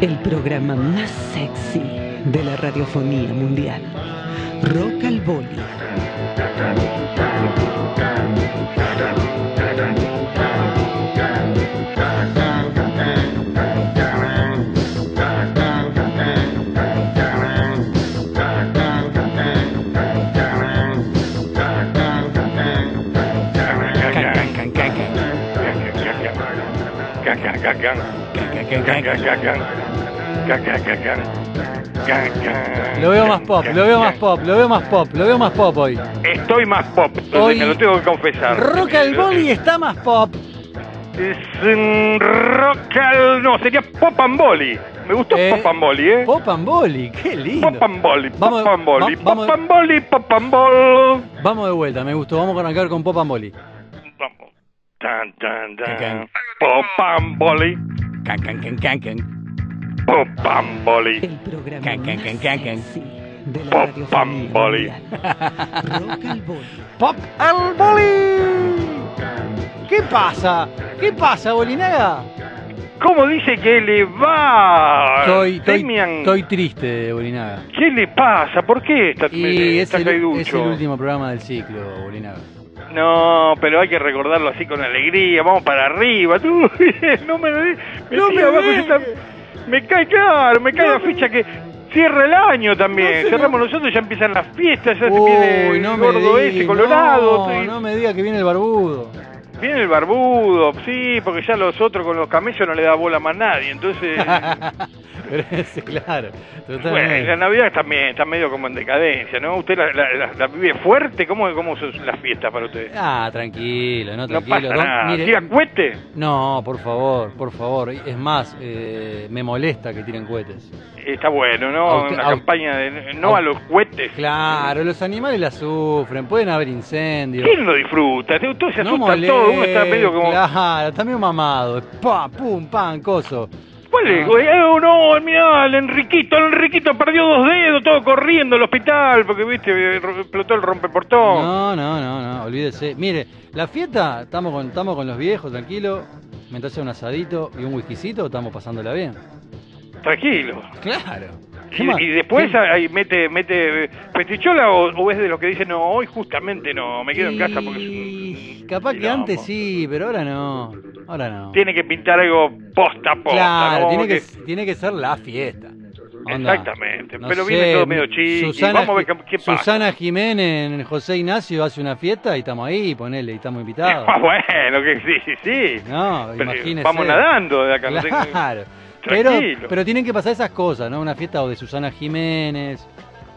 El programa más sexy de la radiofonía mundial. Rock al Boli. Lo veo más pop, lo veo más pop, lo veo más pop, lo veo más pop hoy. Estoy más pop, Hoy- me lo tengo que confesar. Rock al Boli está más pop. Es un rock al... No, sería pop and boli. Me gustó Eh, pop and boli, ¿eh? Pop and Boli, qué lindo. Pop and boli, pop Vamos- and boli, va- vamos- pop and boli, pop and bol. Vamos de vuelta, me gustó. Vamos a arrancar con Pop and Boli. Tan, tan, Can, can. tan. Pop and boli, Can, can, can, can, can. pop and boli. El programa Can, can, can, can, can. sexy de la Pop al Boli. Pop and Boli. ¿Qué pasa? ¿Qué pasa, Bolinaga? ¿Cómo dice que le va? Estoy, estoy, Demian, estoy triste, Bolinaga. ¿Qué le pasa? ¿Por qué está, Y es está el, caiducho? es el último programa del ciclo, Bolinaga. No, pero hay que recordarlo así con alegría. Vamos para arriba. Tú, no me me No me abajo, tam- me cae claro, me cae No la ficha que cierra el año también. No Cerramos me- nosotros, ya empiezan las fiestas, ya se Uy, viene el no me gordo diga, ese, colorado. No, no me diga que viene el barbudo. Viene el barbudo, sí, porque ya los otros con los camellos no le da bola más nadie. Entonces, claro. bueno, la Navidad también está medio como en decadencia, ¿no? ¿Usted la, la- la- la vive fuerte? ¿Cómo, ¿Cómo son las fiestas para usted? Ah, tranquilo, no No tranquilo. pasa Don- nada. mire, ¿Tira cohete? no, por favor, por favor. Es más, eh, me molesta que tiren cohetes. Está bueno, ¿no? Usted- Una campaña de no a- a los cohetes. Claro, los animales la sufren, pueden haber incendios. ¿Quién lo disfruta? Todo se No asusta todo, uno está medio como... Claro, está medio mamado. Pa, pum, pam, coso. ¿Cuál es? Ah. Eh, no, mirá, el Enriquito, el Enriquito perdió dos dedos, todo corriendo al hospital, porque, viste, explotó el rompeportón. No, no, no, no, olvídese. Mire, la fiesta, estamos con, estamos con los viejos, tranquilo. Mientras sea un asadito y un whiskycito, estamos pasándola bien. Tranquilo. Claro. ¿Qué Y, después ¿Qué- ahí mete, mete festichola o, o es de los que dicen, no, hoy justamente no, me quedo en casa porque es un... Capaz que quilombo". antes sí, pero ahora no. Ahora no. Tiene que pintar algo posta posta, claro, ¿no? tiene que, Que- tiene que ser la fiesta. Onda, Exactamente, no pero sé, viene todo medio chiqui, Susana, vamos a ver qué, pasa. Susana Jiménez en José Ignacio hace una fiesta y estamos ahí, ponele, y estamos invitados. Ah, bueno, que sí, sí, sí. No, Pero, imagínese. Vamos nadando de acá. no tengo- Claro. Pero, Tranquilo. pero tienen que pasar esas cosas, ¿no? Una fiesta o de Susana Jiménez,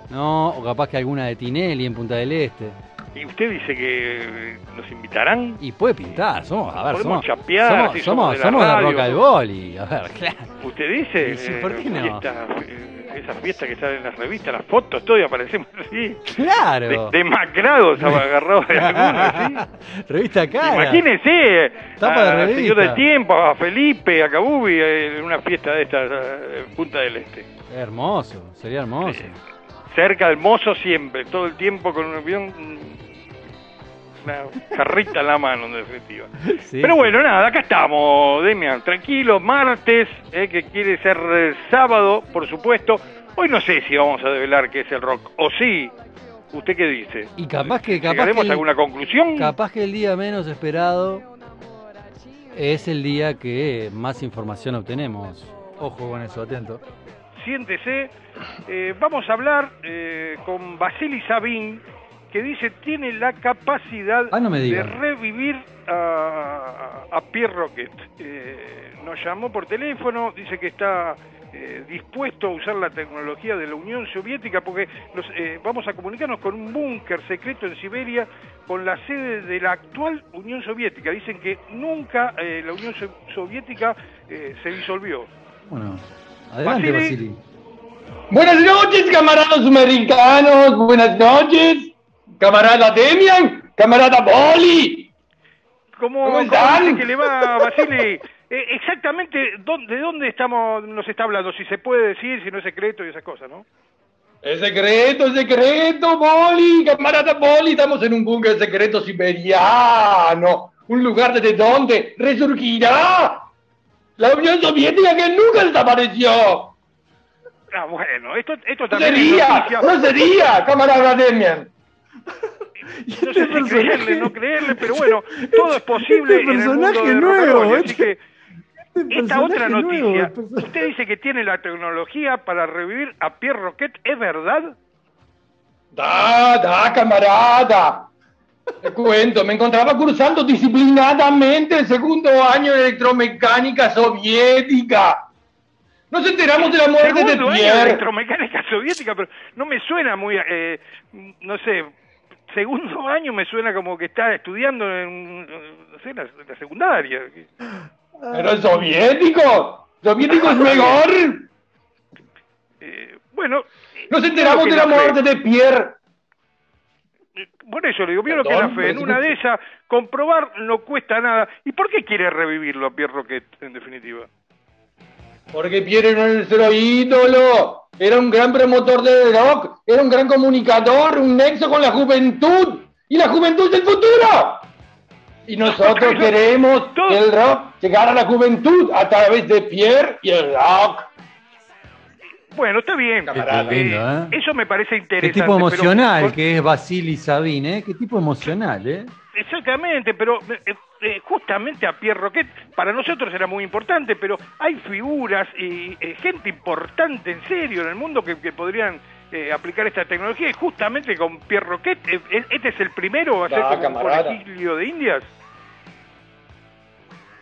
¿no? O capaz que alguna de Tinelli en Punta del Este. ¿Y usted dice que eh, nos invitarán? Y puede pintar, somos, a ver, Podemos somos, chapear, somos, si somos, somos de la somos de radio. Rock al Boli, a ver, claro. ¿Usted dice? Y sí, ¿por qué no? fiesta, eh, esa fiesta que sale en las revistas, las fotos, todo y aparecemos así. Claro. De, demacrados agarrados de algunos, ¿sí? Revista Cara. Imagínese Tapa de revista. señor del tiempo, a Felipe, a Cabubi, eh, en una fiesta de estas eh, en Punta del Este. Hermoso, sería hermoso. Cerca del mozo siempre, todo el tiempo con un avión, una jarrita en la mano, en definitiva. Sí, Pero bueno, nada, acá estamos, Demian, tranquilo, martes, eh, que quiere ser eh, sábado, por supuesto. Hoy no sé si vamos a develar qué es el rock, o sí, ¿usted qué dice? Y capaz que, capaz ¿Llegaremos que el- alguna conclusión? Capaz que el día menos esperado es el día que más información obtenemos. Ojo con eso, atento. Siéntese, eh, vamos a hablar eh, con Vasily Sabin, que dice tiene la capacidad Ah, no de revivir a, a Pierre Rocket. Eh, nos llamó por teléfono, dice que está eh, dispuesto a usar la tecnología de la Unión Soviética porque eh, vamos a comunicarnos con un búnker secreto en Siberia con la sede de la actual Unión Soviética. Dicen que nunca la Unión So- Soviética se disolvió. Bueno, adelante, Vasily. Vasily. Buenas noches, camaradas americanos. Buenas noches, camarada Demian, camarada Boli. ¿Cómo, ¿Cómo están? que le va, Basile? Eh, exactamente, ¿dónde- ¿de dónde estamos, nos está hablando? Si se puede decir, si no es secreto y esas cosas, ¿no? Es secreto, es secreto, Boli, camarada Boli. Estamos en un búnker secreto siberiano. un lugar desde donde resurgirá la Unión Soviética que nunca desapareció. Ah, bueno, esto, esto también es sería, noticia. no sería, camarada Demian. No sé si creerle, no creerle, pero bueno, todo es posible este en el mundo de nuevo, Rocabroli, así este- que Este esta otra nuevo, noticia, usted dice que tiene la tecnología para revivir a Pierre Roquet, ¿es verdad? Da, da, camarada. Te cuento, me encontraba cursando disciplinadamente el segundo año de electromecánica soviética. Nos enteramos de la muerte de Pierre. electromecánica soviética, pero no me suena muy, eh, no sé, segundo año me suena como que está estudiando en, no sé, la, la secundaria. Pero soviético, soviético es mejor. Eh, bueno, Nos enteramos de la muerte de Pierre. Por eso le digo, vio lo que la fe. En una de esas, comprobar no cuesta nada. ¿Y por qué quiere revivirlo a Pierre Roquet, en definitiva? Porque Pierre era nuestro ídolo. Era un gran promotor del rock. Era un gran comunicador, un nexo con la juventud. Y la juventud es el futuro. Y nosotros queremos que el rock llegara a la juventud a través de Pierre y el rock. Bueno, está bien. Camarada. Qué lindo, ¿eh? Eso me parece Qué interesante. tipo pero- emocional que es Vasily Sabin, ¿eh? Qué tipo emocional, ¿eh? Exactamente, pero eh, eh, justamente a Pierre Roquet, para nosotros era muy importante, pero hay figuras y eh, gente importante en serio en el mundo que, que podrían eh, aplicar esta tecnología y justamente con Pierre Roquet, eh, eh, este es el primero, va a ser Ah, como un conejillo de indias.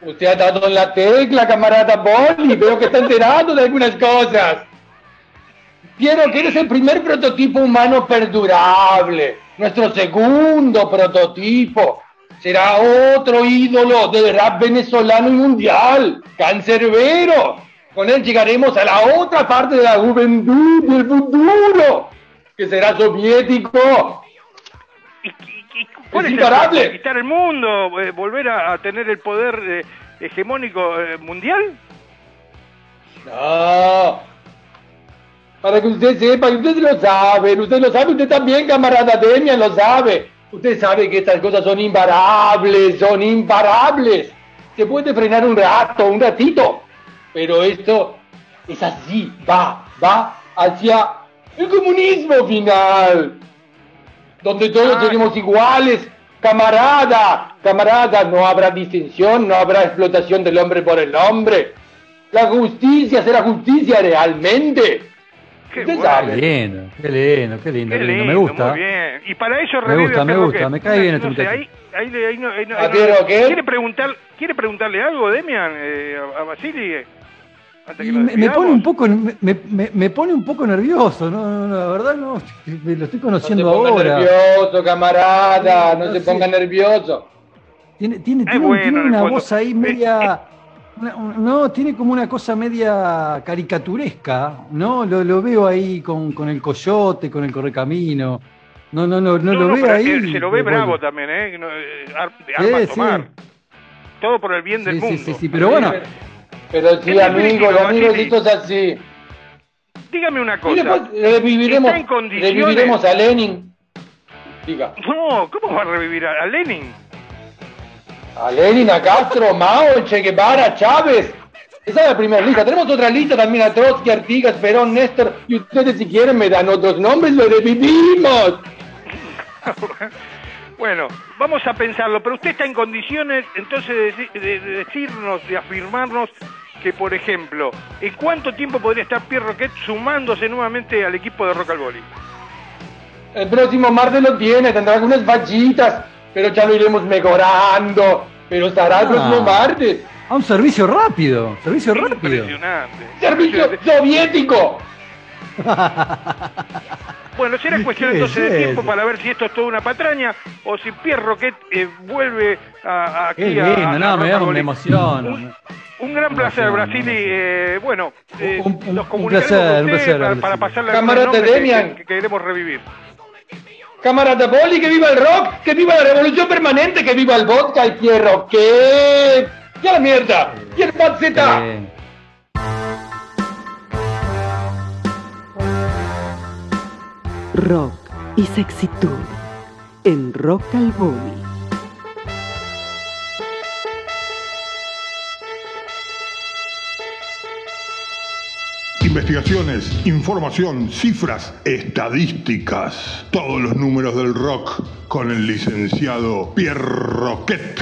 Usted ha dado en la tecla, camarada Boli. Veo que está enterado de algunas cosas. Quiero que eres el primer prototipo humano perdurable. Nuestro segundo prototipo. Será otro ídolo del rap venezolano y mundial. Cancerbero. Con él llegaremos a la otra parte de la juventud del futuro. Que será soviético. ¿Y, y- y cuál Es el? ¿Conquistar el mundo? eh, ¿Volver a, a tener el poder eh, hegemónico eh, mundial? No. Para que usted sepa, y usted lo sabe, usted lo sabe, usted también, camarada Demian, lo sabe. Usted sabe que estas cosas son imparables, son imparables. Se puede frenar un rato, un ratito, pero esto es así, va, va hacia el comunismo final, donde todos Ah. seremos iguales, camarada, camarada, no habrá distinción, no habrá explotación del hombre por el hombre. La justicia será justicia realmente. Qué lindo, qué lindo, qué lindo, Qué lindo. Me gusta. Muy bien. Y para eso Me gusta, me gusta, me cae bien este No sé, muchacho. ahí, ahí, le- ahí no- ahí no- ¿A ahí no- Pierre Roquet? ¿Quiere, preguntar, ¿Quiere preguntarle algo, Demian, eh, a, a Basili? eh, Antes que me, pone un poco, me, me- me pone un poco nervioso, no, no, no, la verdad no, me lo estoy No se conociendo ponga ahora. nervioso, camarada, no No se ponga nervioso. Tiene, tiene, tiene, bueno, tiene una voz ahí media, una- un- no, tiene como una cosa media caricaturesca, ¿no? Lo, lo veo ahí con, con el coyote, con el correcamino. No, no, no, no, lo veo pero, ahí. se lo ve Bueno. bravo también, ¿eh? No, eh, Sí, sí. Todo por el bien del Sí, mundo. sí, sí, pero bueno, Pero sí, Es amigos, definitiva, amigos, Basili. esto es así. Dígame una cosa. después reviviremos, ¿Está en condiciones? reviviremos a Lenin. Diga. No, ¿cómo va a revivir a, a Lenin? A Lenin, a Castro, Mao, Che Guevara, Chávez. Esa es la primera lista. Tenemos otra lista también a Trotsky, Artigas, Perón, Néstor. Y ustedes si quieren me dan otros nombres, lo revivimos. bueno, vamos a pensarlo, pero usted está en condiciones entonces de, deci- de- de decirnos, de afirmarnos que, por ejemplo, ¿en cuánto tiempo podría estar Pierre Roquet sumándose nuevamente al equipo de Rock al Boli? El próximo martes lo tiene, tendrá algunas fallitas, pero ya lo iremos mejorando. Pero estará el Ah. próximo martes. a un servicio rápido, servicio rápido. Impresionante. Servicio soviético. Bueno, será cuestión ¿Qué entonces es de tiempo para ver si esto es toda una patraña o si Pierre Roquet eh, vuelve a, a aquí Qué a- lindo, a no, me, emociono. Un, un gran placer, Brasili. me eh, bueno, eh, Un- un- nos un comunicaremos placer, con usted placer, para, para pasarle Camarada que- que, que queremos revivir. Camarada Boli, que viva el rock, que viva la revolución permanente, que viva el vodka, el hierro, que... ¡Ya la mierda! ¡Y Z! Eh, Rock y sexitud en Rock al Boli. Investigaciones, información, cifras, estadísticas. Todos los números del rock con el licenciado Pierre Roquet.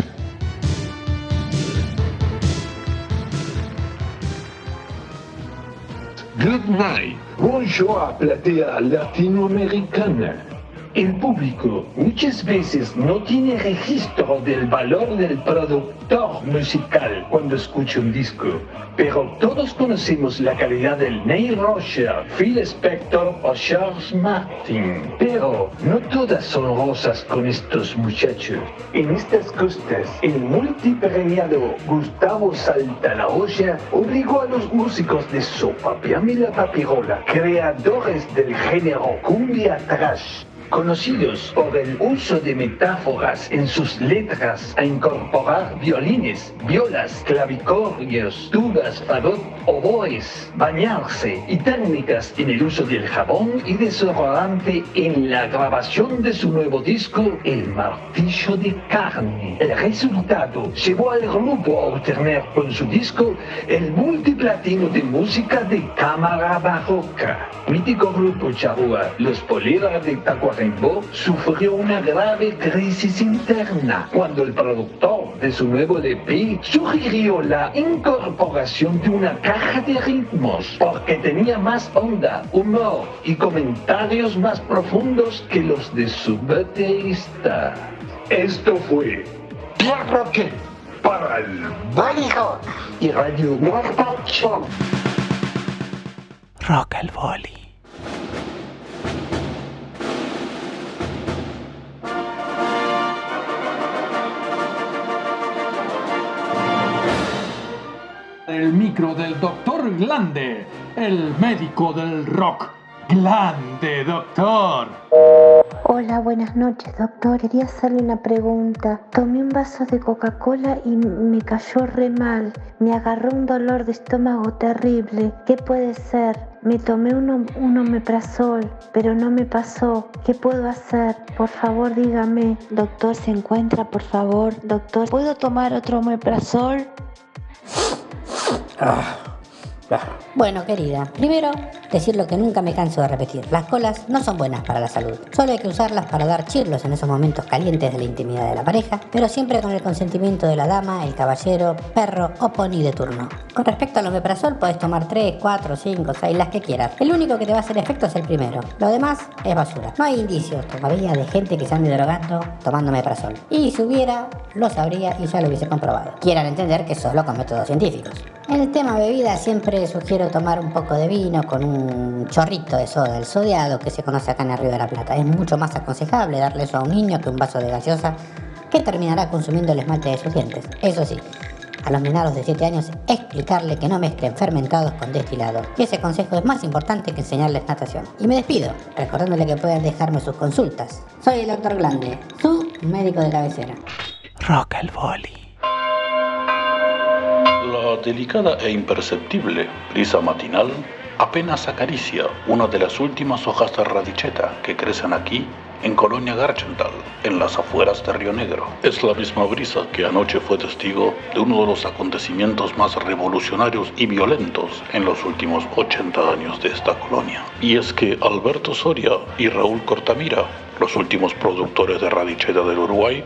Good night. Bonjour a platea latinoamericana. El público muchas veces no tiene registro del valor del productor musical cuando escucha un disco, pero todos conocemos la calidad del Neil Roger, Phil Spector o Charles Martin. Pero no todas son rosas con estos muchachos. En estas costas, el multipremiado Gustavo Saltalaroya obligó a los músicos de Sopa, Piamila Papirola, creadores del género cumbia trash, conocidos por el uso de metáforas en sus letras a incorporar violines, violas, clavicordios, tubas, fagot, oboes, bañarse y técnicas en el uso del jabón y desodorante en la grabación de su nuevo disco El Martillo de Carne. El resultado llevó al grupo a obtener con su disco el multiplatino de música de cámara barroca. Mítico grupo charrúa, los Poleras de Tacuarembó sufrió una grave crisis interna cuando el productor de su nuevo LP sugirió la incorporación de una caja de ritmos porque tenía más onda, humor y comentarios más profundos que los de su baterista. Esto fue Pierre Roquet para el Bolijo y Radio Guarda Show. Rock al Boli. El micro del doctor Glande, el médico del rock. Glande, doctor. Hola, buenas noches, doctor. Quería hacerle una pregunta. Tomé un vaso de Coca-Cola y me cayó re mal. Me agarró un dolor de estómago terrible. ¿Qué puede ser? Me tomé un, omeprazol, pero no me pasó. ¿Qué puedo hacer? Por favor, dígame. Doctor, ¿se encuentra, por favor? Doctor, ¿puedo tomar otro omeprazol? 아. Bueno, querida, primero decir lo que nunca me canso de repetir. Las colas no son buenas para la salud. Solo hay que usarlas para dar chirlos en esos momentos calientes de la intimidad de la pareja, pero siempre con el consentimiento de la dama, el caballero, perro o pony de turno. Con respecto al omeprazol, puedes tomar 3, 4, 5, 6, las que quieras. El único que te va a hacer efecto es el primero. Lo demás es basura. No hay indicios todavía de gente que se ande drogando tomando omeprazol. Y si hubiera, lo sabría y ya lo hubiese comprobado. Quieran entender que solo con métodos científicos. En el tema bebida siempre sugiero tomar un poco de vino con un chorrito de soda, el sodeado que se conoce acá en el Río de la Plata. Es mucho más aconsejable darle eso a un niño que un vaso de gaseosa que terminará consumiendo el esmalte de sus dientes. Eso sí, a los menados de 7 años explicarle que no mezclen fermentados con destilados. Y ese consejo es más importante que enseñarles natación. Y me despido, recordándole que pueden dejarme sus consultas. Soy el doctor Glande, su médico de cabecera. Rock al Boli. La delicada e imperceptible brisa matinal apenas acaricia una de las últimas hojas de radicheta que crecen aquí en Colonia Garchental, en las afueras de Río Negro. Es la misma brisa que anoche fue testigo de uno de los acontecimientos más revolucionarios y violentos en los últimos 80 años de esta colonia. Y es que Alberto Soria y Raúl Cortamira, los últimos productores de radicheta del Uruguay,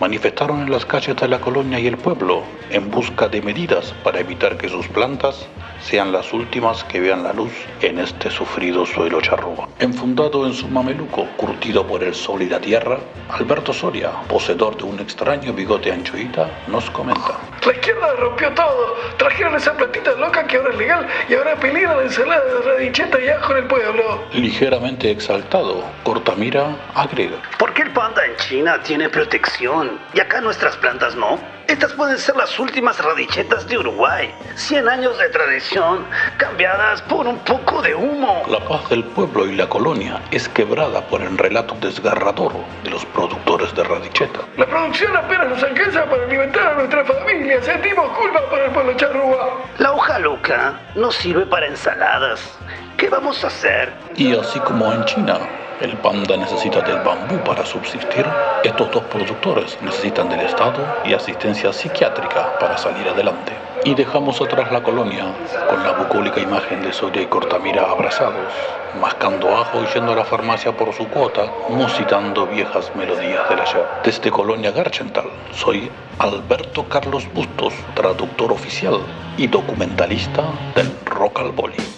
manifestaron en las calles de la colonia y el pueblo en busca de medidas para evitar que sus plantas sean las últimas que vean la luz en este sufrido suelo charrúa. Enfundado en su mameluco, curtido por el sol y la tierra, Alberto Soria, poseedor de un extraño bigote anchoita, nos comenta. La izquierda rompió todo. Trajeron esa plantita loca que ahora es legal y ahora peligra la ensalada de radicheta y ajo en el pueblo. Ligeramente exaltado, Cortamira agrega. ¿Por qué el panda en China tiene protección y acá nuestras plantas no? Estas pueden ser las últimas radichetas de Uruguay. 100 años de tradición cambiadas por un poco de humo. La paz del pueblo y la colonia es quebrada por el relato desgarrador de los productores de radicheta. La producción apenas nos alcanza para alimentar a nuestra familia. Sentimos culpa por el pueblo charrúa. La hoja loca no sirve para ensaladas. ¿Qué vamos a hacer? Y así como en China, el panda necesita del bambú para subsistir, estos dos productores necesitan del Estado y asistencia psiquiátrica para salir adelante. Y dejamos atrás la colonia, con la bucólica imagen de Soria y Cortamira abrazados, mascando ajo y yendo a la farmacia por su cuota, musitando viejas melodías del ayer. Desde Colonia Garchental, soy Alberto Carlos Bustos, traductor oficial y documentalista del Rock al Boli.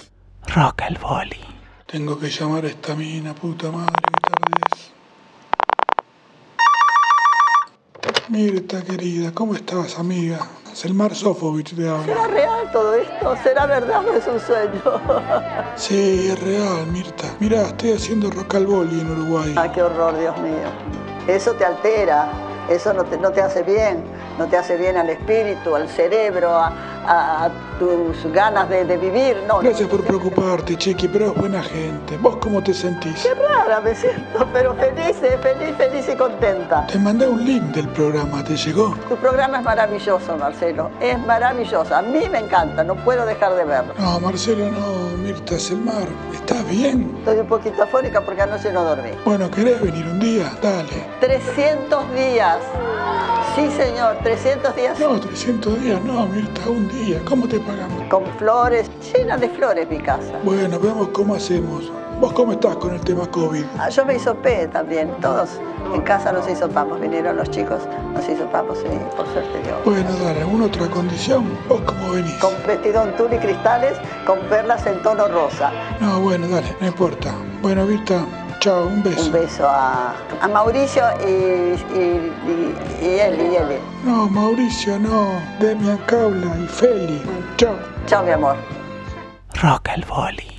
Rock al Boli. Tengo que llamar a esta mina, puta madre, qué tarde es. Mirta, querida, ¿cómo estás, amiga? Selmar Sofovich te habla. ¿Será real todo esto? ¿Será verdad o es un sueño? Sí, es real, Mirta. Mira, estoy haciendo rock al boli en Uruguay. Ah, qué horror, Dios mío. Eso te altera, eso no te, no te hace bien, no te hace bien al espíritu, al cerebro, a, a- a tus ganas de, de vivir. No, Gracias por preocuparte, Chiqui, pero es buena gente. ¿Vos cómo te sentís? Qué rara me siento, pero feliz, eh, feliz, feliz y contenta. Te mandé un link del programa, ¿te llegó? Tu programa es maravilloso, Marcelo. Es maravilloso. A mí me encanta, no puedo dejar de verlo. No, Marcelo, no, Mirta, Selmar, ¿estás bien? Estoy un poquito afónica porque anoche no dormí. Bueno, ¿querés venir un día? Dale. 300 días. Sí, señor, 300 días. No, 300 días, no, Mirta, un día. ¿Cómo te pagamos? Con flores, llena de flores mi casa. Bueno, veamos cómo hacemos. ¿Vos cómo estás con el tema COVID? Ah, Yo me hisopé también, todos en casa nos hisopamos, vinieron los chicos, nos hisopamos y por suerte Dios. Bueno, dale, ¿alguna otra condición? ¿Vos cómo venís? Con vestido en tul y cristales, con perlas en tono rosa. No, bueno, dale, no importa. Bueno, Mirta, chao, un beso. Un beso a, a Mauricio y, y, y, y él, y él. No, Mauricio, no. Demian Caula y Feli. Chao. Chao, mi amor. Rock al Boli.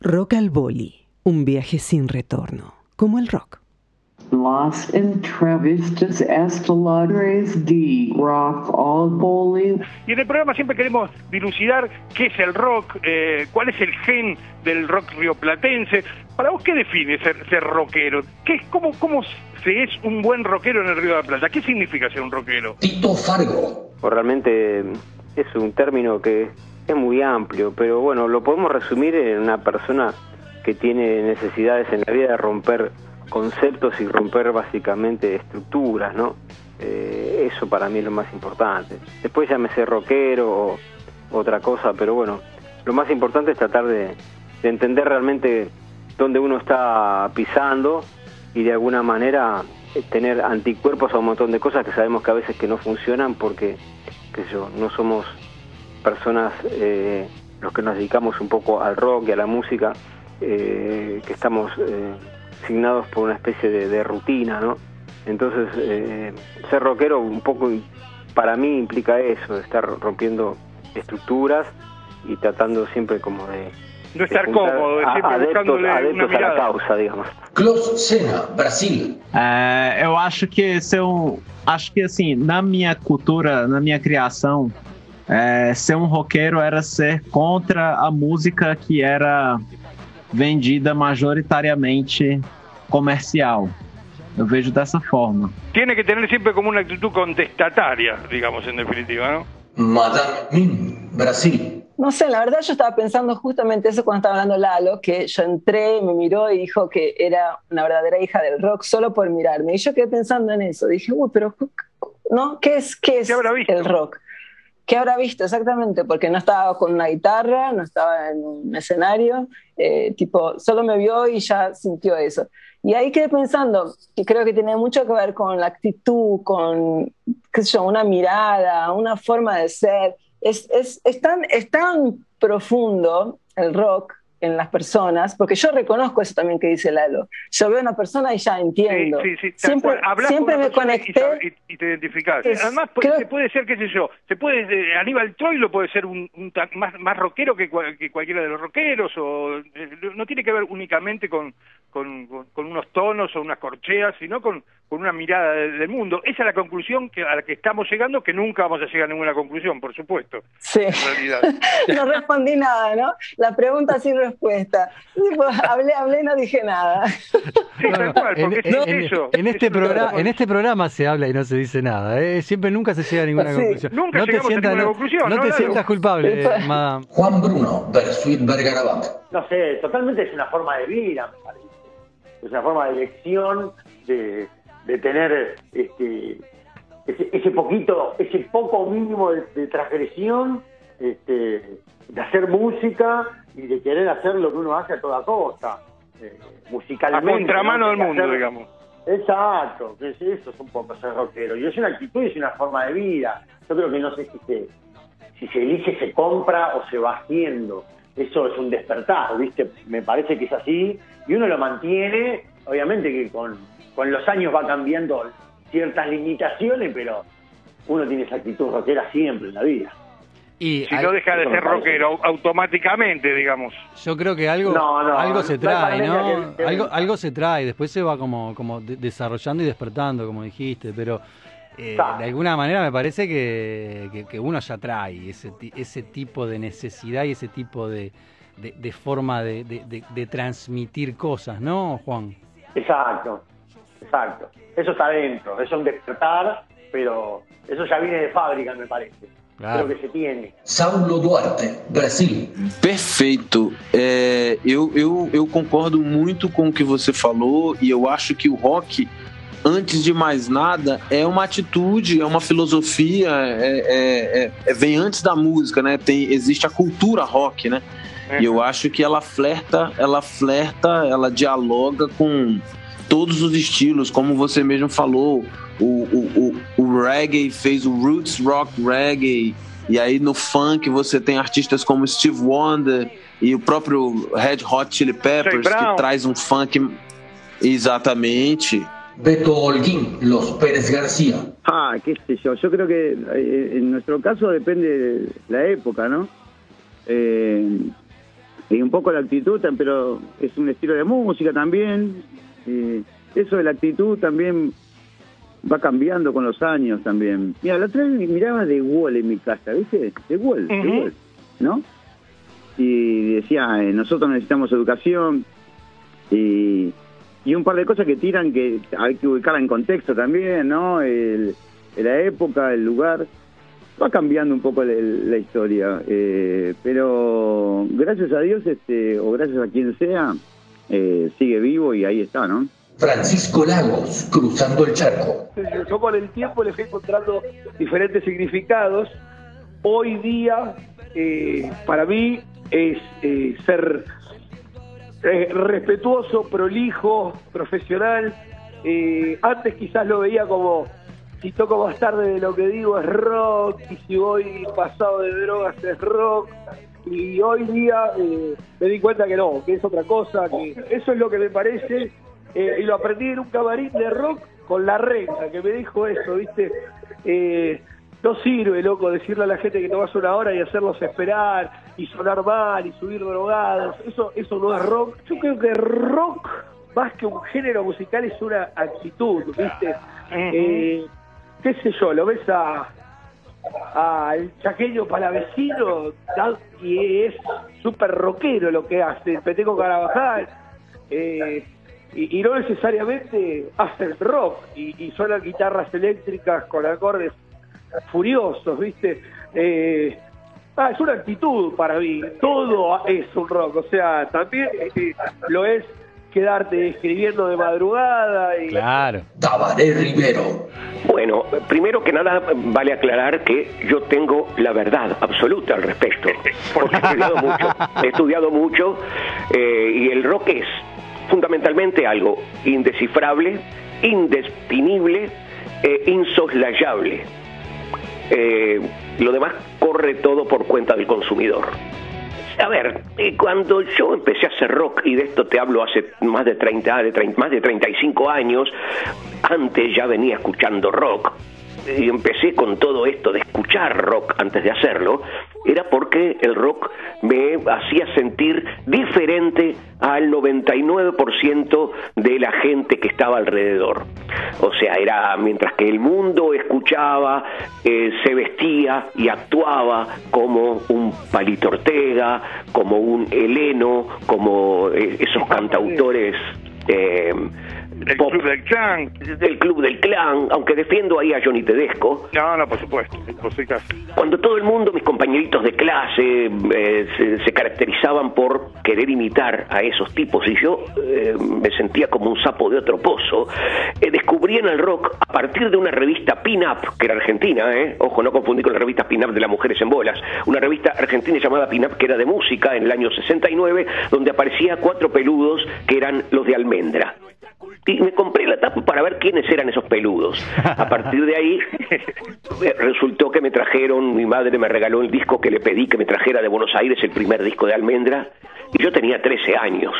Rock al Boli. Un viaje sin retorno. Como el rock. Entrevistas estelares de Rock All Bowling. Y en el programa siempre queremos dilucidar qué es el rock, eh, cuál es el gen del rock rioplatense. Para vos, ¿qué define ser, ser rockero? ¿Qué, cómo, ¿Cómo se es un buen rockero en el Río de la Plata? ¿Qué significa ser un rockero? Tito Fargo. O realmente es un término que es muy amplio, pero bueno, lo podemos resumir en una persona que tiene necesidades en la vida de romper conceptos y romper básicamente estructuras, ¿no? Eh, eso para mí es lo más importante. Después llámese rockero o otra cosa, pero bueno, lo más importante es tratar de, de entender realmente dónde uno está pisando y de alguna manera eh, tener anticuerpos a un montón de cosas que sabemos que a veces que no funcionan porque, qué sé yo, no somos personas eh, los que nos dedicamos un poco al rock y a la música, que estamos signados por una especie de, de rutina, ¿no? Entonces, eh, ser rockero un poco para mí implica eso, de estar rompiendo estructuras y tratando siempre como de... No estar de cómodo, a- siempre adeptos, buscándole una adeptos a la mirada. causa, digamos. Klaus Senna, Brasil. É, eu acho que ser um, acho que assim, na minha cultura, na minha criação, é, ser um roqueiro era ser contra a música que era vendida majoritariamente comercial. Eu vejo dessa forma. Tiene que tener siempre como una actitud contestataria, digamos, en definitiva, ¿no? Madame Brasil. No sé, la verdad yo estaba pensando justamente eso cuando estaba hablando Lalo, que yo entré, me miró y dijo que era una verdadera hija del rock solo por mirarme. Y yo quedé pensando en eso. Dije, uy, pero ¿no? ¿Qué es, qué es el rock? ¿Qué habrá visto exactamente? Porque no estaba con una guitarra, no estaba en un escenario, eh, tipo, solo me vio y ya sintió eso. Y ahí quedé pensando, que creo que tiene mucho que ver con la actitud, con, qué sé yo, una mirada, una forma de ser. Es, es, es tan, es tan profundo el rock en las personas, porque yo reconozco eso también que dice Lalo. Yo veo a una persona y ya entiendo. Sí, sí, sí, siempre siempre me conecté. Y, y te identificás. Es- Además, creo- se puede ser, qué sé yo, se puede, eh, Aníbal Troilo puede ser un, un más, más rockero que, que cualquiera de los rockeros, o eh, no tiene que ver únicamente con, con, con- con unos tonos o unas corcheas, sino con, con una mirada del, del mundo. Esa es la conclusión que, a la que estamos llegando, que nunca vamos a llegar a ninguna conclusión, por supuesto. Sí. En realidad. no respondí nada, ¿no? La pregunta sin respuesta. Tipo, hablé, hablé, no dije nada. En, en- en este programa, en este programa se habla y no se dice nada. ¿eh? Siempre nunca se llega a ninguna Sí, conclusión. nunca no te llegamos a sientas, ninguna no- conclusión, no ¿no, te sientas culpable, eh, madame. Juan Bruno, Bersuit Bergarabat. no sé, totalmente es una forma de vida, me parece. Es una forma de elección, de, de tener este, ese, ese poquito, ese poco mínimo de, de transgresión este, de hacer música y de querer hacer lo que uno hace a toda costa, eh, musicalmente. A contramano ¿no? del mundo, Hacer- digamos. Exacto, que es- eso es un poco ser rockero. Y es una actitud es una forma de vida. Yo creo que no sé si se, si se elige, se compra o se va haciendo. Eso es un despertar, ¿viste? Me parece que es así. Y uno lo mantiene, obviamente que con, con los años va cambiando ciertas limitaciones, pero uno tiene esa actitud rockera siempre en la vida. Y Si al- no deja de ser rockero au- automáticamente, digamos. Yo creo que algo, No, no, algo se trae, ¿no? que- que- Algo, algo se trae, después se va como, como de- desarrollando y despertando, como dijiste, pero eh, de alguna manera me parece que, que- que uno ya trae ese, ti- ese tipo de necesidad y ese tipo de, de- de forma de, de- de- de transmitir cosas, ¿no, Juan? Exacto, exacto. Eso está dentro, eso es un despertar, pero eso ya viene de fábrica, me parece. Claro. Creo que se tiene. Saulo Duarte, Brasil. Perfeito. É, eu, eu, eu concordo muito com o que você falou e eu acho que o rock, antes de mais nada, é uma atitude, é uma filosofia, é, é- é- é- vem antes da música, né? Tem, existe a cultura rock, né? E eu acho que ela flerta, ela flerta, ela dialoga com todos os estilos, como você mesmo falou. O, o, o, o reggae fez o roots rock reggae, e aí no funk você tem artistas como Steve Wonder e o próprio Red Hot Chili Peppers, que traz um funk. Exatamente. Beto Holguín, Los Pérez García. Ah, qué sé yo. Yo creo que eh, en nuestro caso depende de la época, ¿no? Eh, y un poco la actitud, pero es un estilo de música también. Eh, eso de la actitud también va cambiando con los años también. Mira, la otra vez miraba de Wall en mi casa, ¿viste? De Wall, de. Wall, ¿no? Y decía, eh, nosotros necesitamos educación y, y un par de cosas que tiran que hay que ubicarla en contexto también, ¿no? El, la época, el lugar. Va cambiando un poco la, la historia, eh, pero gracias a Dios, este, o gracias a quien sea, eh, sigue vivo y ahí está, ¿no? Francisco Lagos, cruzando el charco. Yo con el tiempo le fui encontrando diferentes significados. Hoy día, eh, para mí, es eh, ser eh, respetuoso, prolijo, profesional. Eh, antes quizás lo veía como, si toco más tarde de lo que digo es rock, y si voy pasado de drogas es rock. Y hoy día eh, me di cuenta que no, que es otra cosa, que eso es lo que me parece. eh, y lo aprendí en un camarín de rock con la reina, que me dijo eso, ¿viste? Eh, no sirve, loco, decirle a la gente que vas una hora y hacerlos esperar y sonar mal y subir drogados. Eso, eso no es rock. Yo creo que rock, más que un género musical, es una actitud, ¿viste? Qué sé yo, lo ves a al chaqueño palavecino y es súper rockero lo que hace, el Peteco Carabajal, eh, y, no necesariamente hacen rock, y, y suenan guitarras eléctricas con acordes furiosos, ¿viste? Eh, ah, es una actitud para mí, todo es un rock, o sea, también eh, lo es quedarte escribiendo de madrugada y Claro. Tabaré Rivero. Bueno, primero que nada vale aclarar que yo tengo la verdad absoluta al respecto, porque he estudiado mucho, he estudiado mucho eh, y el rock es fundamentalmente algo indescifrable, indefinible, e insoslayable. Eh, lo demás corre todo por cuenta del consumidor. A ver, eh, cuando yo empecé a hacer rock, y de esto te hablo hace más de 30, de 30 más de 35 años, antes ya venía escuchando rock, y empecé con todo esto de escuchar rock antes de hacerlo, era porque el rock me hacía sentir diferente al 99% de la gente que estaba alrededor. O sea, era mientras que el mundo escuchaba, eh, se vestía y actuaba como un Palito Ortega, como un Heleno, como eh, esos cantautores eh, El Club del Clan. Del Club del Clan, aunque defiendo ahí a Johnny Tedesco. No, no, por supuesto, por acaso. Cuando todo el mundo, mis compañeritos de clase, eh, se, se caracterizaban por querer imitar a esos tipos y yo eh, me sentía como un sapo de otro pozo, eh, descubrí en el rock a partir de una revista Pin-Up, que era argentina, eh, ojo, no confundí con la revista Pin-Up de las mujeres en bolas, una revista argentina llamada Pin-Up que era de música en el año 69, donde aparecía cuatro peludos que eran los de Almendra y me compré la tapa para ver quiénes eran esos peludos. A partir de ahí resultó que me trajeron, mi madre me regaló el disco que le pedí que me trajera de Buenos Aires, el primer disco de Almendra, y yo tenía 13 años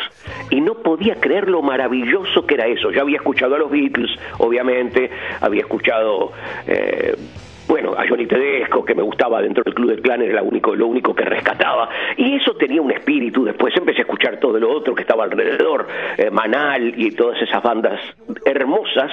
y no podía creer lo maravilloso que era eso. Yo había escuchado a los Beatles, obviamente, había escuchado... Eh, bueno, a Johnny Tedesco, que me gustaba dentro del Club del Clan, era lo único, lo único que rescataba. Y eso tenía un espíritu. Después empecé a escuchar todo lo otro que estaba alrededor, eh, Manal y todas esas bandas hermosas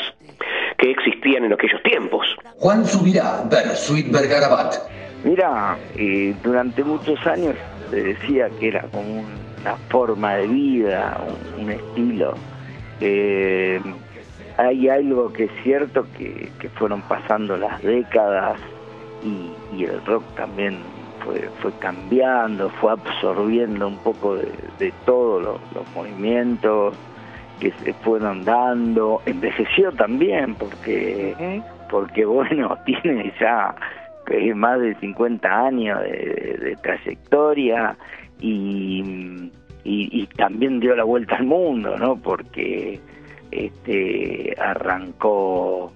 que existían en aquellos tiempos. Juan Subirá, Bersuit Bergarabat. Mira, eh, durante muchos años se decía que era como una forma de vida, un, un estilo. Eh, hay algo que es cierto que, que fueron pasando las décadas y, y el rock también fue, fue cambiando, fue absorbiendo un poco de, de todos los, los movimientos que se fueron dando, envejeció también porque, porque bueno, tiene ya eh, más de 50 años de, de- de trayectoria y, y, y también dio la vuelta al mundo, ¿no? Porque este arrancó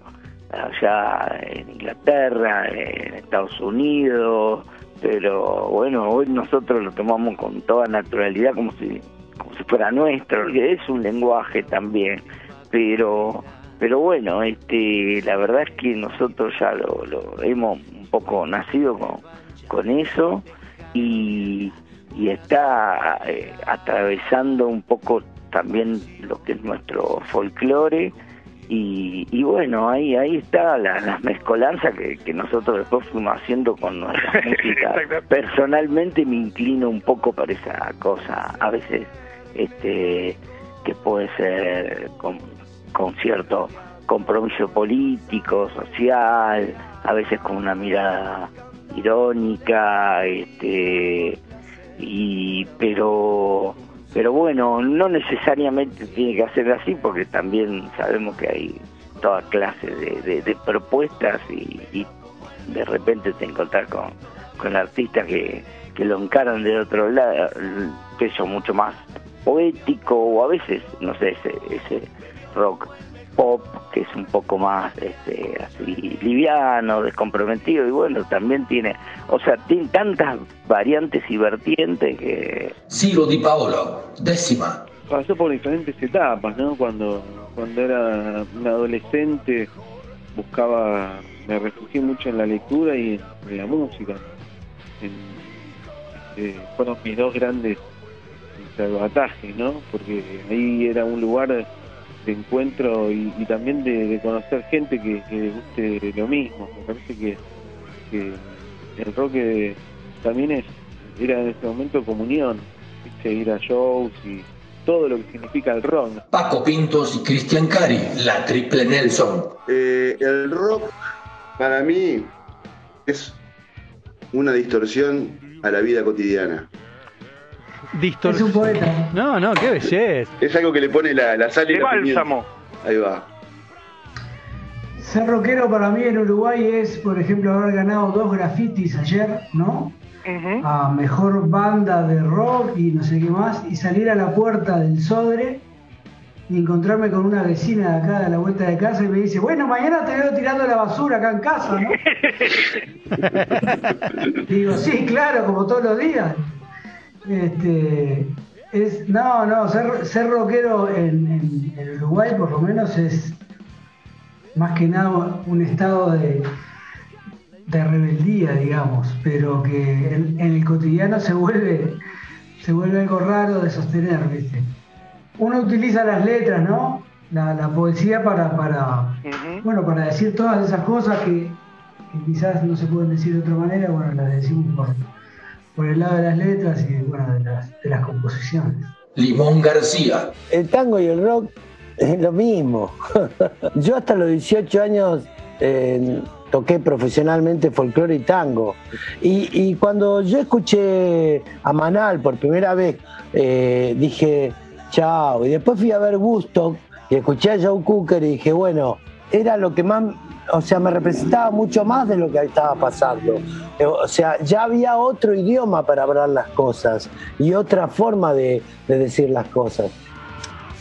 allá en Inglaterra, en Estados Unidos, pero bueno, hoy nosotros lo tomamos con toda naturalidad como si como si fuera nuestro, que es un lenguaje también, pero pero bueno, este la verdad es que nosotros ya lo, lo hemos un poco nacido con, con eso y, y está eh, atravesando un poco también lo que es nuestro folclore. Y, y bueno, ahí ahí está la, la mezcolanza que, que nosotros después fuimos haciendo con nuestra música. Personalmente me inclino un poco para esa cosa, a veces este que puede ser con, con cierto compromiso político, social, a veces con una mirada irónica, este y pero pero bueno, no necesariamente tiene que ser así porque también sabemos que hay toda clase de, de- propuestas y, y de repente te encontrás con, con artistas que, que lo encaran de otro lado, que son mucho más poético o a veces, no sé, ese, ese rock pop que es un poco más este así liviano, descomprometido y bueno, también tiene, o sea, tiene tantas variantes y vertientes que Ciro Di Paolo, décima. pasó por diferentes etapas, ¿no? Cuando, cuando era un adolescente buscaba, me refugié mucho en la lectura y en la música. En- eh, fueron mis dos grandes salvatajes, ¿no? Porque ahí era un lugar de encuentro y, y también de, de conocer gente que, que le guste lo mismo. Me parece que, que el rock también es era en este momento comunión, ¿viste? ir a shows y todo lo que significa el rock. Paco Pintos y Cristian Cari, la triple Nelson. Eh, el rock para mí es una distorsión a la vida cotidiana. Es un poeta. No, no, qué belleza. Es algo que le pone la, la sal y De la pimienta. bálsamo. Ahí va. Ser rockero para mí en Uruguay es, por ejemplo, haber ganado dos grafitis ayer, ¿no? A mejor banda de rock y no sé qué más, y salir a la puerta del Sodre y encontrarme con una vecina de acá de la vuelta de casa y me dice, bueno, mañana te veo tirando la basura acá en casa, ¿no? Digo, sí, claro, como todos los días. Este, es, no, no, ser, ser rockero en, en- en Uruguay por lo menos es más que nada un estado de, de rebeldía, digamos, pero que en, en el cotidiano se vuelve, se vuelve algo raro de sostener, ¿viste? Uno utiliza las letras, ¿no? La, la poesía para, para, bueno, para decir todas esas cosas que, que quizás no se pueden decir de otra manera, bueno, las decimos por, por el lado de las letras y bueno, de las, de las composiciones. Limón García. El tango y el rock Es lo mismo. Yo hasta los 18 años eh, toqué profesionalmente folclore y tango. Y, y cuando yo escuché a Manal por primera vez, eh, dije, chao. Y después fui a ver Woodstock y escuché a Joe Cooker y dije, bueno, era lo que más, o sea, me representaba mucho más de lo que estaba pasando. Eh, O sea, ya había otro idioma para hablar las cosas y otra forma de, de decir las cosas.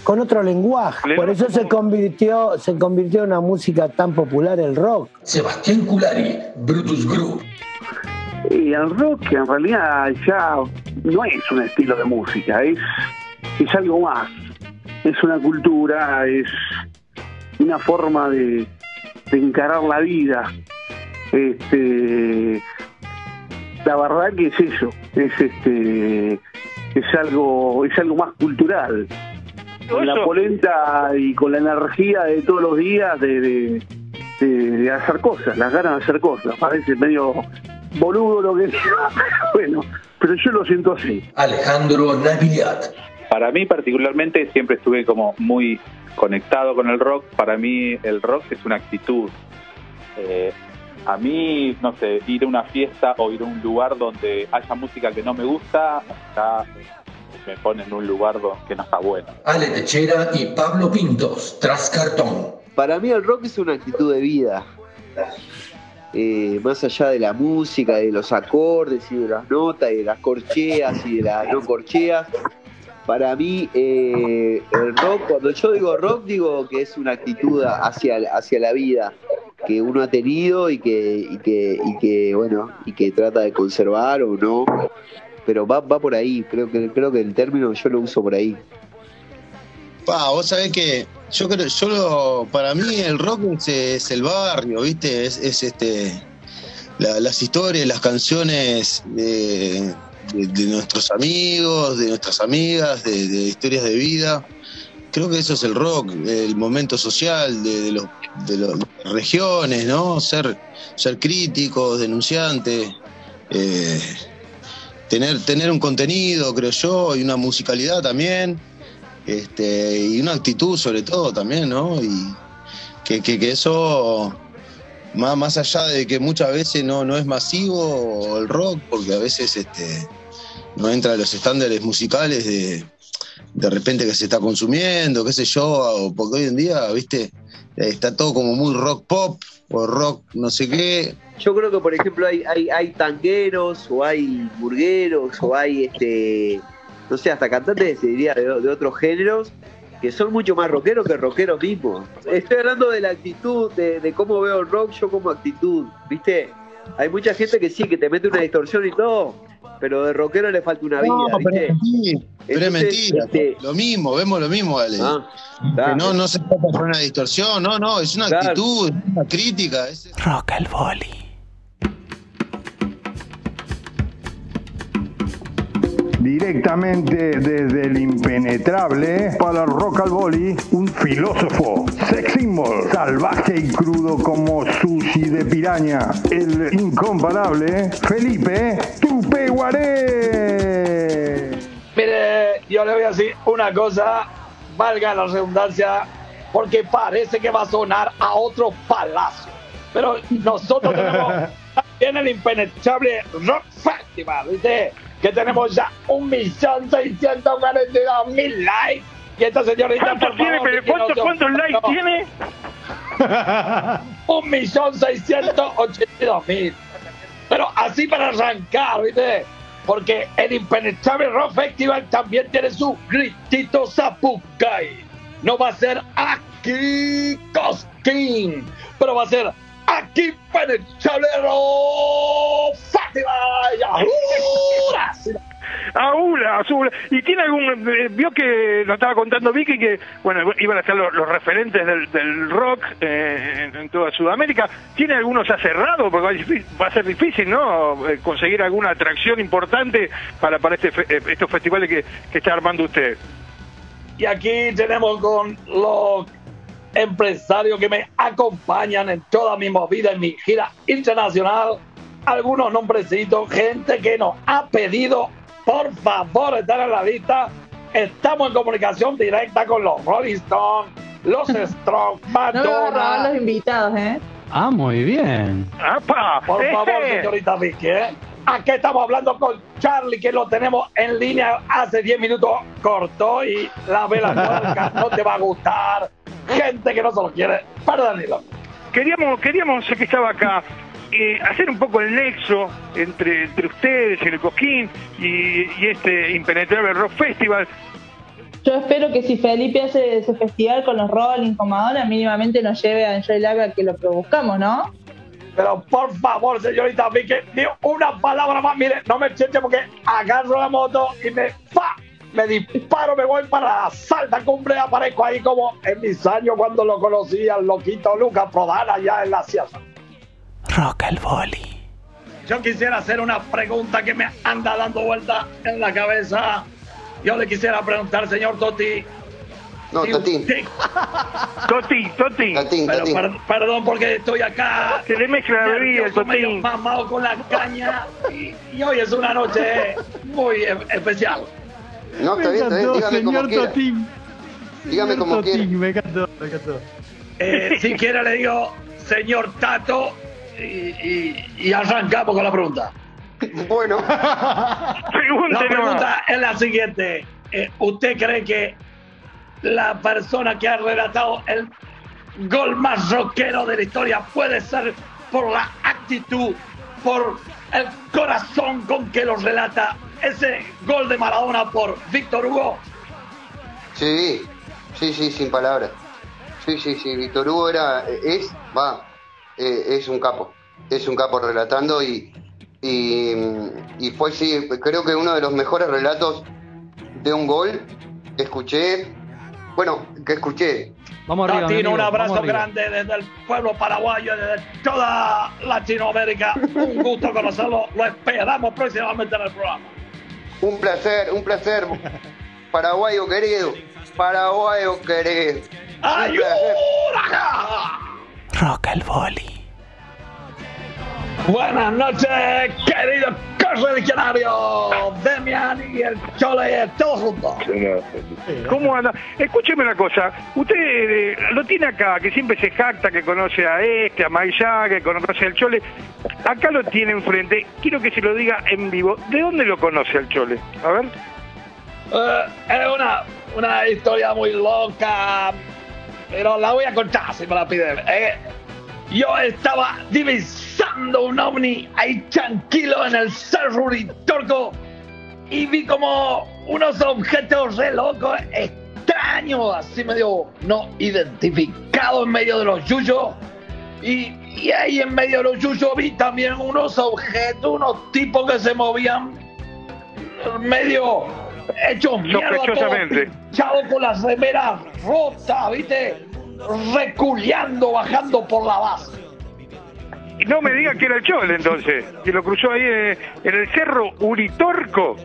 Con otro lenguaje. Por eso se convirtió, se convirtió en una música tan popular el rock. Sebastián Culari, Brutus Group. Y el rock en realidad ya no es un estilo de música, es, es algo más. Es una cultura, es una forma de, de encarar la vida. Este, la verdad que es eso, es este, es algo, es algo más cultural. Con la polenta y con la energía de todos los días de, de, de- de hacer cosas, las ganas de hacer cosas. Parece medio boludo lo que sea, bueno, pero yo lo siento así. Alejandro Navidad. Para mí particularmente siempre estuve como muy conectado con el rock. Para mí el rock es una actitud. Eh, a mí, no sé, ir a una fiesta o ir a un lugar donde haya música que no me gusta, ya me pone en un lugar que no está bueno. Ale Techera y Pablo Pintos, tras cartón. Para mí el rock es una actitud de vida. Eh, más allá de la música, de los acordes y de las notas y de las corcheas y de las no corcheas, para mí eh, el rock, cuando yo digo rock, digo que es una actitud hacia, hacia la vida que uno ha tenido y que, y que, y que bueno, y que trata de conservar o no. Pero va, va por ahí, creo que, creo que el término yo lo uso por ahí. Pa, vos sabés que yo creo, yo lo- para mí el rock es, el barrio, ¿viste? Es, es, este la- las historias, las canciones de, de- nuestros amigos, de nuestras amigas, de, historias de vida. Creo que eso es el rock, el momento social de, los, de las regiones, ¿no? Ser, ser críticos, denunciantes, eh, tener, tener un contenido, creo yo, y una musicalidad también este, y una actitud sobre todo también, ¿no? Y que, que eso, más, más allá de que muchas veces no, no es masivo el rock, porque a veces este, no entra a los estándares musicales de, de repente que se está consumiendo, qué sé yo, porque hoy en día, viste, Eh, está todo como muy rock pop o rock no sé qué. Yo creo que, por ejemplo, hay, hay, hay tangueros o hay burgueros o hay, este, no sé, hasta cantantes, te diría, de, de otros géneros que son mucho más rockeros que rockeros mismos. Estoy hablando de la actitud, de, de cómo veo el rock yo como actitud, ¿viste? Hay mucha gente que sí, que te mete una distorsión y todo, pero de rockero le falta una vida, No, pero es mentira, pero es Entonces, mentira. este- Lo mismo, vemos lo mismo, Ale. Ah, Que no, no se trata de una distorsión, no, no, es una Claro. actitud, es una crítica. Es... Rock al boli. Directamente desde el impenetrable para Rock al Boli, un filósofo, sex symbol, salvaje y crudo como sushi de piraña, el incomparable Felipe Tupeguaré. Mire, yo le voy a decir una cosa, valga la redundancia, porque parece que va a sonar a otro palacio. Pero nosotros tenemos también el impenetrable Rock Festival, ¿viste? Que tenemos ya un millón seiscientos cuarenta y dos mil likes. Y esta señorita, ¿Cuánto por tiene, favor, pero cuánto- cuántos likes tiene? un millón seiscientos ochenta y dos mil. Pero así para arrancar, ¿viste? Porque el Impenetrable Rock Festival también tiene su gritito Zapucay. No va a ser aquí Cosquín, pero va a ser aquí Impenetrable Rock Festival. ¡Ahura! Aula, azul. ¿Y tiene algún.? eh, vio que nos estaba contando Vicky que, bueno, iban a ser los, los referentes del, del rock eh, en, en toda Sudamérica. ¿Tiene algunos ya cerrados? Porque va a, difí- va a ser difícil, ¿no? Eh, Conseguir alguna atracción importante para, para este estos festivales que, que está armando usted. Y aquí tenemos con los empresarios que me acompañan en toda mi movida, en mi gira internacional. Algunos nombrecitos, gente que nos ha pedido, por favor, estar en la lista. Estamos en comunicación directa con los Rolling Stones, los No robar Madonna. los invitados, ¿eh? Ah, muy bien. ¡Apa! Por favor, señorita Vicky, ¿eh? Aquí estamos hablando con Charlie, que lo tenemos en línea hace 10 minutos corto y la vela no te va a gustar. Gente que no se lo quiere. Perdónelo. Queríamos, queríamos, ya que estaba acá, eh, hacer un poco el nexo entre, entre ustedes, el Coquín y, y este impenetrable Rock Festival. Yo espero que si Felipe hace ese festival con los Rolling, con Madonna, mínimamente nos lleve a Enjoy Live a que lo produzcamos, ¿no? Pero por favor, señorita Vicky, ni una palabra más. Mire, no me eche porque agarro la moto y me ¡fa! Me disparo, me voy para la Salta Cumbre, aparezco ahí como en mis años cuando lo conocí al loquito Lucas Prodana allá en la Sierra. Rock al boli. Yo quisiera hacer una pregunta que me anda dando vuelta en la cabeza. Yo le quisiera preguntar, señor Toti. No, si Totín. usted- Toti, Toti. Totín, Pero Totín. per- perdón porque estoy acá. Se le mezcla la bebida, el Totín. mamado con la caña. Y, y hoy es una noche muy e- especial. No, está bien, está bien. Dígame como señor quiera. Totín. Dígame Señor como quiera. Totín, me encantó, me encantó. Eh, si quiere le digo, señor Tato, y, y- y arrancamos con la pregunta. Bueno, La pregunta es la siguiente. Eh, ¿Usted cree que la persona que ha relatado el gol más rockero de la historia puede ser por la actitud, por el corazón con que lo relata ese gol de Maradona por Víctor Hugo? sí, sí, sí, sin palabras. Sí, sí, sí, Víctor Hugo era, es, va, eh, es un capo. Es un capo relatando y, y, y fue, sí, creo que uno de los mejores relatos de un gol que escuché, bueno, que escuché. Vamos arriba, Latino, amigo, un abrazo vamos arriba. grande desde el pueblo paraguayo, desde toda Latinoamérica. Un gusto conocerlo. Lo esperamos próximamente en el programa. Un placer, un placer. Paraguayo querido, paraguayo querido. Un placer. Rock al boli. Buenas noches, querido correligionario, Demian y el Chole, todos juntos. ¿Cómo anda? Escúcheme una cosa. Usted eh, lo tiene acá, que siempre se jacta que conoce a este, a Mayá, que conoce al Chole. Acá lo tiene enfrente. Quiero que se lo diga en vivo. ¿De dónde lo conoce al Chole? A ver. Eh, es una, una historia muy loca, pero la voy a contar si me la piden. Eh, yo estaba divisando un ovni ahí tranquilo en el Cerro Uritorco y vi como unos objetos re locos, extraños, así medio no identificados en medio de los yuyos. Y, y ahí en medio de los yuyos vi también unos objetos, unos tipos que se movían medio hechos Sospechosamente. pinchados con las remeras rotas, ¿viste? Reculeando, bajando por la base. No me diga que era el Chole entonces, que lo cruzó ahí eh, en el cerro Uritorco.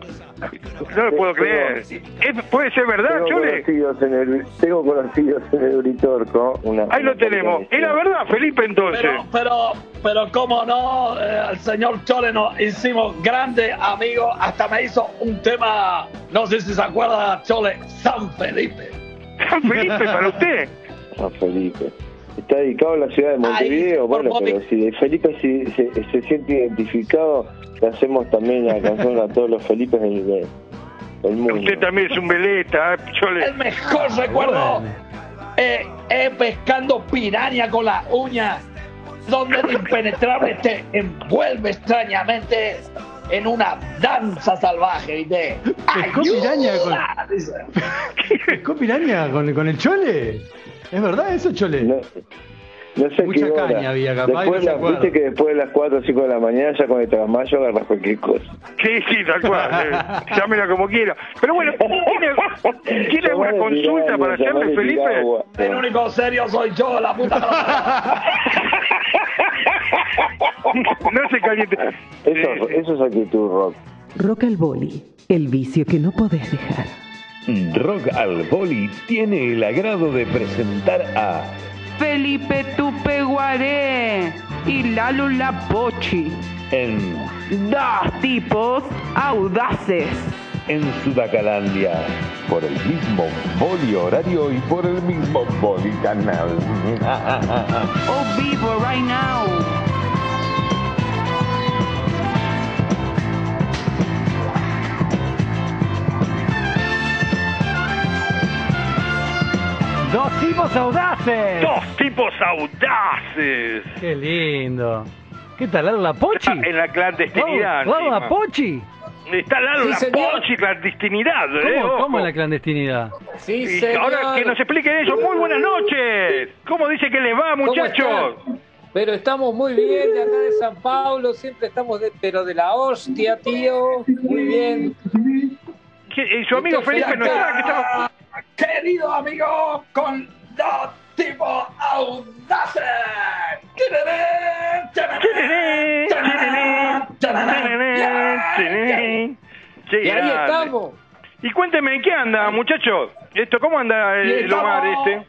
No lo puedo creer. ¿Es- ¿Puede ser verdad, Tengo Chole? conocidos en el, tengo conocidos en el Uritorco. Una, Ahí lo tenemos. Era verdad, Felipe, entonces. Pero, pero, pero cómo no, eh, el señor Chole nos hicimos grandes amigos, hasta me hizo un tema, no sé si se acuerda, Chole, San Felipe. San Felipe, para usted. San Felipe. Está dedicado a la ciudad de Montevideo. Por bueno, pero si de Felipe si- se, se siente identificado, le hacemos también la canción a todos los Felipes del, del- mundo. Usted también es un veleta, ¿eh, Chole. El mejor recuerdo eh, es pescando piraña con la uña, donde el impenetrable te envuelve extrañamente en una danza salvaje, ¿viste? ¿Pescó piraña con. ¿Pescó piraña con, con el chole? ¿Es verdad eso, chole? No, no sé Mucha qué hora. caña había capaz, Después no la-. Viste que después de las 4 o 5 de la mañana, ya con el trasmayo agarras cualquier cosa. Sí, sí, tal cual. eh, Llámela como quiera. Pero bueno, ¿tiene, ¿tiene alguna consulta para hacerle, llamale Felipe? El único serio soy yo, la puta. No se caliente. Eso, eso es actitud rock. Rock al boli. El vicio que no podés dejar. Rock al Boli tiene el agrado de presentar a Felipe Tupeguaré y Lalo Lapochi. en, Dos tipos audaces. en Sudacalandia. por el mismo boli horario y por el mismo boli canal. Oh, vivo right now. Dos tipos audaces. Dos tipos audaces. Qué lindo. ¿Qué tal, Lalo La Pochi? En la clandestinidad. Lalo encima. La Pochi. Está Lalo Sí, la señor. Pochi, clandestinidad. ¿Cómo, ¿eh? Cómo en la clandestinidad? Sí, Y señor. ahora que nos expliquen eso. Muy buenas noches. ¿Cómo dice que les va, ¿Cómo muchachos? Pero estamos muy bien de acá de San Paulo, siempre estamos de, pero de la hostia, tío. Muy bien. ¿Qué- eh, su amigo Felipe no está? que estaba- Querido amigo, con dos tipos audaces. Y ahí estamos. Y cuénteme, ¿en qué anda, muchachos? Esto, ¿Cómo anda el, Y el Omar estamos este?